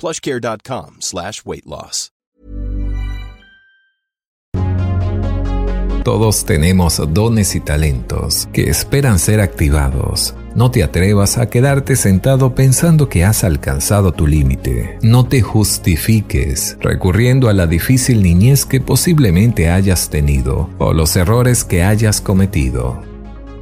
plushcare.com. Todos tenemos dones y talentos que esperan ser activados. No te atrevas a quedarte sentado pensando que has alcanzado tu límite. No te justifiques recurriendo a la difícil niñez que posiblemente hayas tenido o los errores que hayas cometido.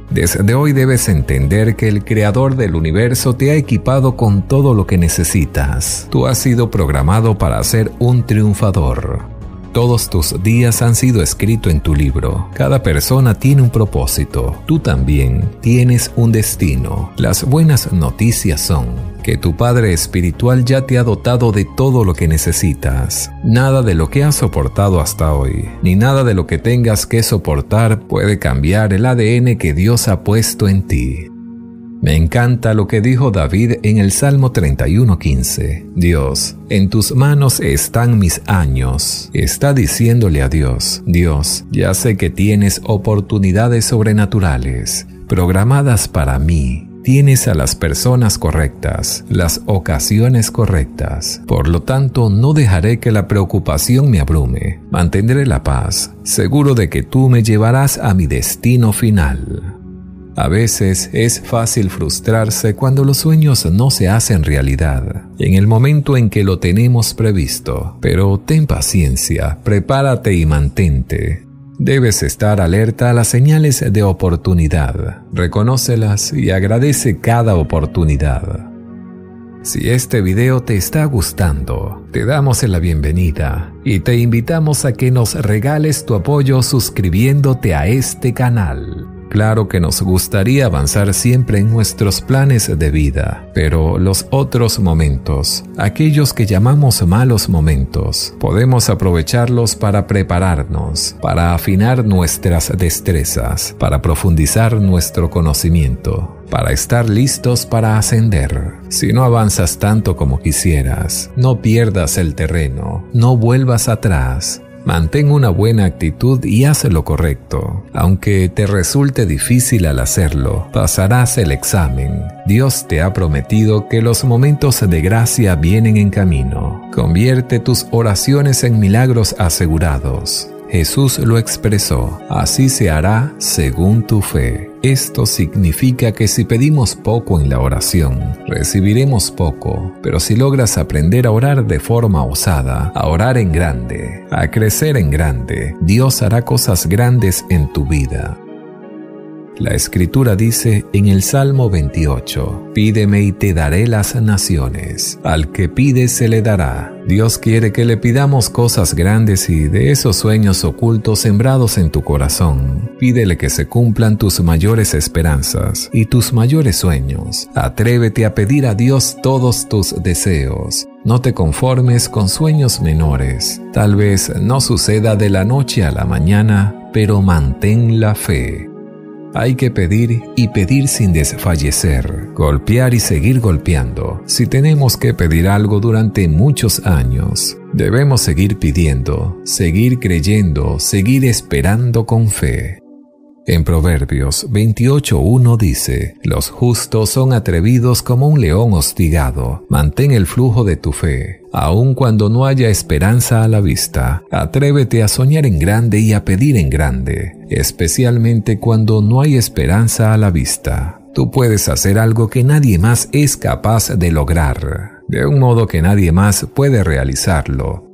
Desde hoy debes entender que el creador del universo te ha equipado con todo lo que necesitas. Tú has sido programado para ser un triunfador. Todos tus días han sido escritos en tu libro. Cada persona tiene un propósito. Tú también tienes un destino. Las buenas noticias son que tu Padre Espiritual ya te ha dotado de todo lo que necesitas. Nada de lo que has soportado hasta hoy, ni nada de lo que tengas que soportar puede cambiar el ADN que Dios ha puesto en ti. Me encanta lo que dijo David en el Salmo 31:15. Dios, en tus manos están mis años. Está diciéndole a Dios, Dios, ya sé que tienes oportunidades sobrenaturales, programadas para mí. Tienes a las personas correctas, las ocasiones correctas. Por lo tanto, no dejaré que la preocupación me abrume. Mantendré la paz, seguro de que tú me llevarás a mi destino final. A veces es fácil frustrarse cuando los sueños no se hacen realidad, en el momento en que lo tenemos previsto, pero ten paciencia, prepárate y mantente. Debes estar alerta a las señales de oportunidad, reconócelas y agradece cada oportunidad. Si este video te está gustando, te damos la bienvenida y te invitamos a que nos regales tu apoyo suscribiéndote a este canal. Claro que nos gustaría avanzar siempre en nuestros planes de vida, pero los otros momentos, aquellos que llamamos malos momentos, podemos aprovecharlos para prepararnos, para afinar nuestras destrezas, para profundizar nuestro conocimiento, para estar listos para ascender. Si no avanzas tanto como quisieras, no pierdas el terreno, no vuelvas atrás, Mantén una buena actitud y haz lo correcto. Aunque te resulte difícil al hacerlo, pasarás el examen. Dios te ha prometido que los momentos de gracia vienen en camino. Convierte tus oraciones en milagros asegurados. Jesús lo expresó, así se hará según tu fe. Esto significa que si pedimos poco en la oración, recibiremos poco, pero si logras aprender a orar de forma osada, a orar en grande, a crecer en grande, Dios hará cosas grandes en tu vida. La escritura dice en el Salmo 28, Pídeme y te daré las naciones. Al que pide se le dará. Dios quiere que le pidamos cosas grandes y de esos sueños ocultos sembrados en tu corazón. Pídele que se cumplan tus mayores esperanzas y tus mayores sueños. Atrévete a pedir a Dios todos tus deseos. No te conformes con sueños menores. Tal vez no suceda de la noche a la mañana, pero mantén la fe. Hay que pedir y pedir sin desfallecer, golpear y seguir golpeando. Si tenemos que pedir algo durante muchos años, Debemos seguir pidiendo, seguir creyendo, seguir esperando con fe. En Proverbios 28.1 dice, Los justos son atrevidos como un león hostigado. Mantén el flujo de tu fe. Aun cuando no haya esperanza a la vista, atrévete a soñar en grande y a pedir en grande, especialmente cuando no hay esperanza a la vista. Tú puedes hacer algo que nadie más es capaz de lograr, de un modo que nadie más puede realizarlo.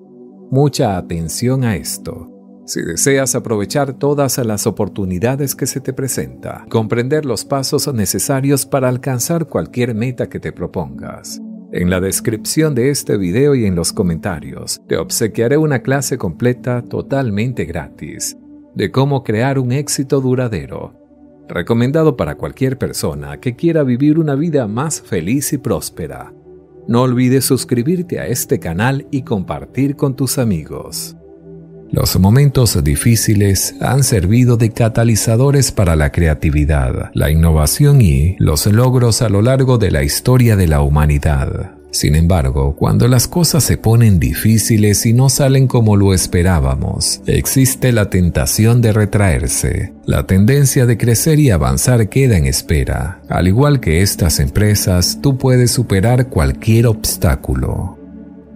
Mucha atención a esto. Si deseas aprovechar todas las oportunidades que se te presenta, comprender los pasos necesarios para alcanzar cualquier meta que te propongas. En la descripción de este video y en los comentarios te obsequiaré una clase completa totalmente gratis de cómo crear un éxito duradero, recomendado para cualquier persona que quiera vivir una vida más feliz y próspera. No olvides suscribirte a este canal y compartir con tus amigos. Los momentos difíciles han servido de catalizadores para la creatividad, la innovación y los logros a lo largo de la historia de la humanidad. Sin embargo, cuando las cosas se ponen difíciles y no salen como lo esperábamos, existe la tentación de retraerse. La tendencia de crecer y avanzar queda en espera. Al igual que estas empresas, tú puedes superar cualquier obstáculo.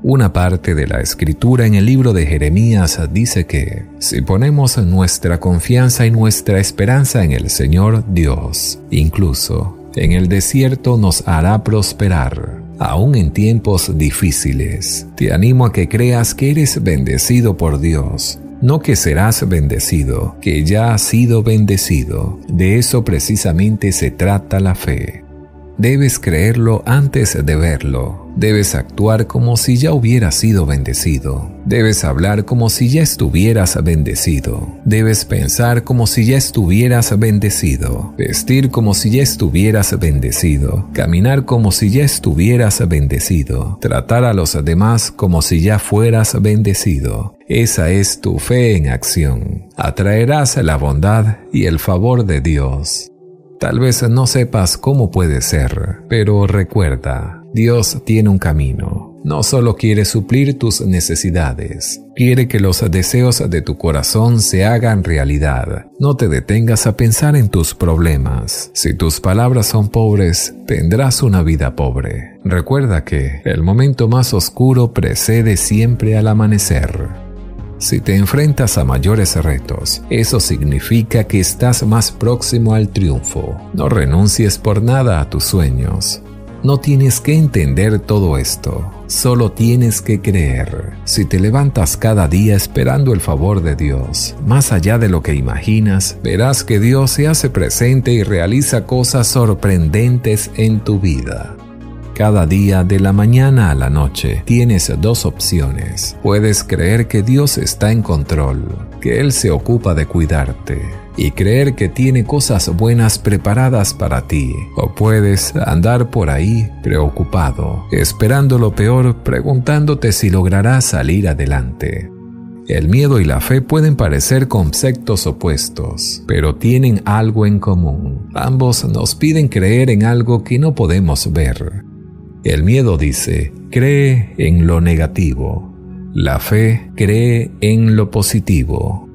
Una parte de la escritura en el libro de Jeremías dice que si ponemos nuestra confianza y nuestra esperanza en el Señor Dios, incluso en el desierto nos hará prosperar, aún en tiempos difíciles. Te animo a que creas que eres bendecido por Dios, no que serás bendecido, que ya has sido bendecido. De eso precisamente se trata la fe. Debes creerlo antes de verlo. Debes actuar como si ya hubieras sido bendecido. Debes hablar como si ya estuvieras bendecido. Debes pensar como si ya estuvieras bendecido. Vestir como si ya estuvieras bendecido. Caminar como si ya estuvieras bendecido. Tratar a los demás como si ya fueras bendecido. Esa es tu fe en acción. Atraerás la bondad y el favor de Dios. Tal vez no sepas cómo puede ser, pero recuerda, Dios tiene un camino. No solo quiere suplir tus necesidades, quiere que los deseos de tu corazón se hagan realidad. No te detengas a pensar en tus problemas. Si tus palabras son pobres, tendrás una vida pobre. Recuerda que el momento más oscuro precede siempre al amanecer. Si te enfrentas a mayores retos, eso significa que estás más próximo al triunfo. No renuncies por nada a tus sueños. No tienes que entender todo esto, solo tienes que creer. Si te levantas cada día esperando el favor de Dios, más allá de lo que imaginas, verás que Dios se hace presente y realiza cosas sorprendentes en tu vida. Cada día de la mañana a la noche tienes dos opciones. Puedes creer que Dios está en control, que Él se ocupa de cuidarte y creer que tiene cosas buenas preparadas para ti. O puedes andar por ahí preocupado, esperando lo peor, preguntándote si lograrás salir adelante. El miedo y la fe pueden parecer conceptos opuestos, pero tienen algo en común. Ambos nos piden creer en algo que no podemos ver. El miedo dice, cree en lo negativo. La fe cree en lo positivo.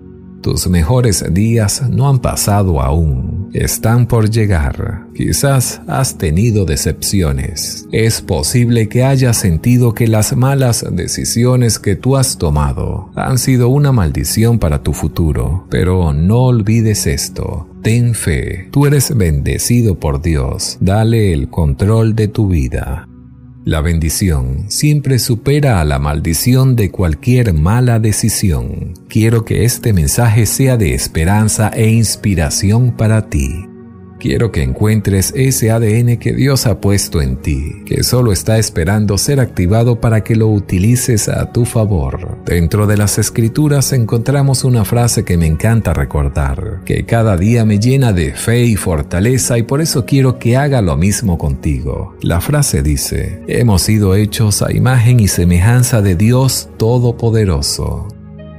Tus mejores días no han pasado aún, están por llegar. Quizás has tenido decepciones. Es posible que hayas sentido que las malas decisiones que tú has tomado han sido una maldición para tu futuro, pero no olvides esto. Ten fe, tú eres bendecido por Dios, dale el control de tu vida. La bendición siempre supera a la maldición de cualquier mala decisión. Quiero que este mensaje sea de esperanza e inspiración para ti. Quiero que encuentres ese ADN que Dios ha puesto en ti, que solo está esperando ser activado para que lo utilices a tu favor. Dentro de las escrituras encontramos una frase que me encanta recordar, que cada día me llena de fe y fortaleza y por eso quiero que haga lo mismo contigo. La frase dice, hemos sido hechos a imagen y semejanza de Dios Todopoderoso.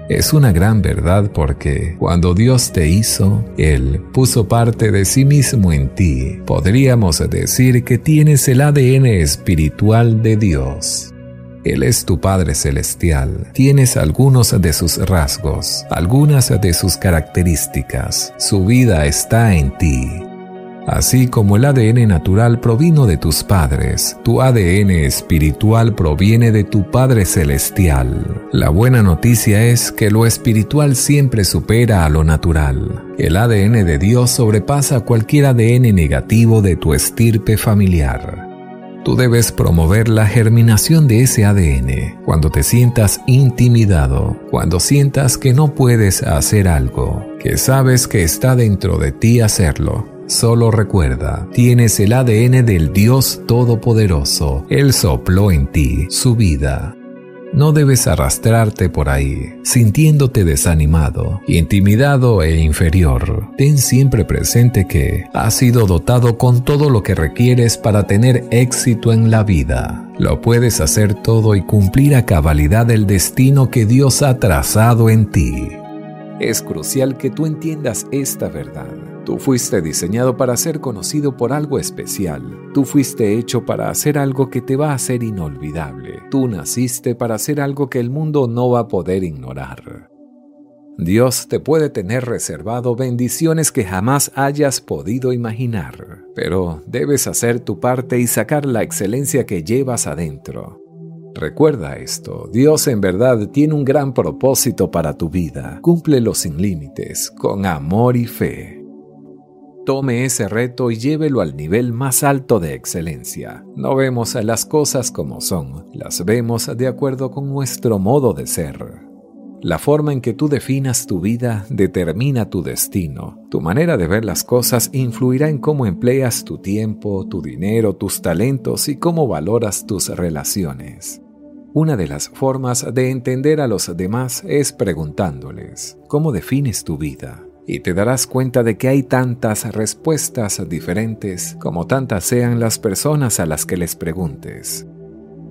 Es una gran verdad porque cuando Dios te hizo, Él puso parte de sí mismo en ti. Podríamos decir que tienes el ADN espiritual de Dios. Él es tu Padre Celestial. Tienes algunos de sus rasgos, algunas de sus características. Su vida está en ti. Así como el ADN natural provino de tus padres, tu ADN espiritual proviene de tu Padre Celestial. La buena noticia es que lo espiritual siempre supera a lo natural. El ADN de Dios sobrepasa cualquier ADN negativo de tu estirpe familiar. Tú debes promover la germinación de ese ADN cuando te sientas intimidado, cuando sientas que no puedes hacer algo, que sabes que está dentro de ti hacerlo Solo recuerda, tienes el ADN del Dios Todopoderoso. Él sopló en ti su vida. No debes arrastrarte por ahí, sintiéndote desanimado, intimidado e inferior. Ten siempre presente que has sido dotado con todo lo que requieres para tener éxito en la vida. Lo puedes hacer todo y cumplir a cabalidad el destino que Dios ha trazado en ti. Es crucial que tú entiendas esta verdad. Tú fuiste diseñado para ser conocido por algo especial. Tú fuiste hecho para hacer algo que te va a hacer inolvidable. Tú naciste para hacer algo que el mundo no va a poder ignorar. Dios te puede tener reservado bendiciones que jamás hayas podido imaginar, pero debes hacer tu parte y sacar la excelencia que llevas adentro. Recuerda esto, Dios en verdad tiene un gran propósito para tu vida. Cúmplelo sin límites, con amor y fe. Tome ese reto y llévelo al nivel más alto de excelencia. No vemos las cosas como son, las vemos de acuerdo con nuestro modo de ser. La forma en que tú definas tu vida determina tu destino. Tu manera de ver las cosas influirá en cómo empleas tu tiempo, tu dinero, tus talentos y cómo valoras tus relaciones. Una de las formas de entender a los demás es preguntándoles, ¿cómo defines tu vida? Y te darás cuenta de que hay tantas respuestas diferentes como tantas sean las personas a las que les preguntes.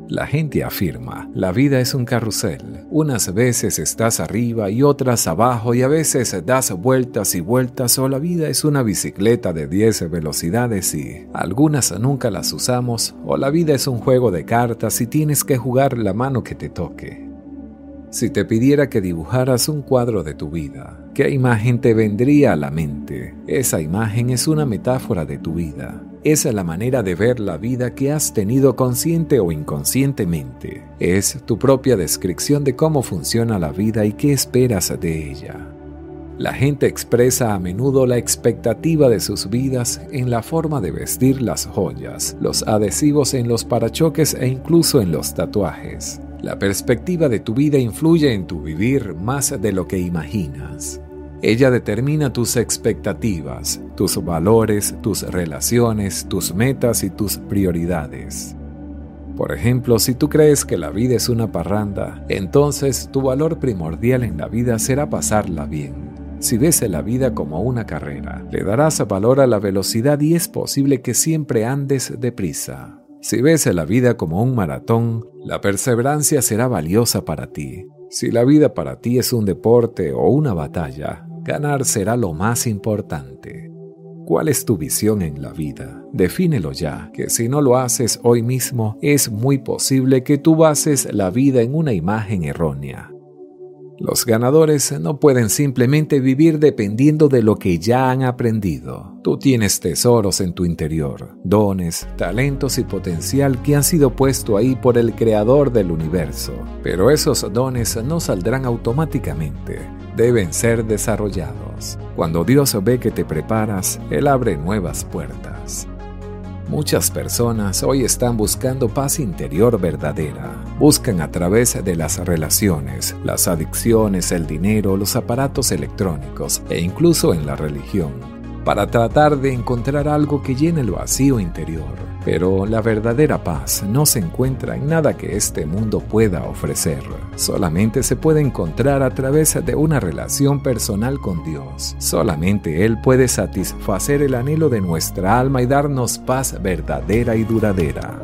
La gente afirma, la vida es un carrusel. Unas veces estás arriba y otras abajo y a veces das vueltas y vueltas o la vida es una bicicleta de 10 velocidades y algunas nunca las usamos o la vida es un juego de cartas y tienes que jugar la mano que te toque. Si te pidiera que dibujaras un cuadro de tu vida, ¿qué imagen te vendría a la mente? Esa imagen es una metáfora de tu vida. Esa es la manera de ver la vida que has tenido consciente o inconscientemente. Es tu propia descripción de cómo funciona la vida y qué esperas de ella. La gente expresa a menudo la expectativa de sus vidas en la forma de vestir las joyas, los adhesivos en los parachoques e incluso en los tatuajes. La perspectiva de tu vida influye en tu vivir más de lo que imaginas. Ella determina tus expectativas, tus valores, tus relaciones, tus metas y tus prioridades. Por ejemplo, si tú crees que la vida es una parranda, entonces tu valor primordial en la vida será pasarla bien. Si ves la vida como una carrera, le darás valor a la velocidad y es posible que siempre andes deprisa. Si ves la vida como un maratón, la perseverancia será valiosa para ti. Si la vida para ti es un deporte o una batalla, ganar será lo más importante. ¿Cuál es tu visión en la vida? Defínelo ya, que si no lo haces hoy mismo, es muy posible que tú bases la vida en una imagen errónea. Los ganadores no pueden simplemente vivir dependiendo de lo que ya han aprendido. Tú tienes tesoros en tu interior, dones, talentos y potencial que han sido puesto ahí por el creador del universo. Pero esos dones no saldrán automáticamente, deben ser desarrollados. Cuando Dios ve que te preparas, Él abre nuevas puertas. Muchas personas hoy están buscando paz interior verdadera. Buscan a través de las relaciones, las adicciones, el dinero, los aparatos electrónicos e incluso en la religión para tratar de encontrar algo que llene el vacío interior. Pero la verdadera paz no se encuentra en nada que este mundo pueda ofrecer. Solamente se puede encontrar a través de una relación personal con Dios. Solamente Él puede satisfacer el anhelo de nuestra alma y darnos paz verdadera y duradera.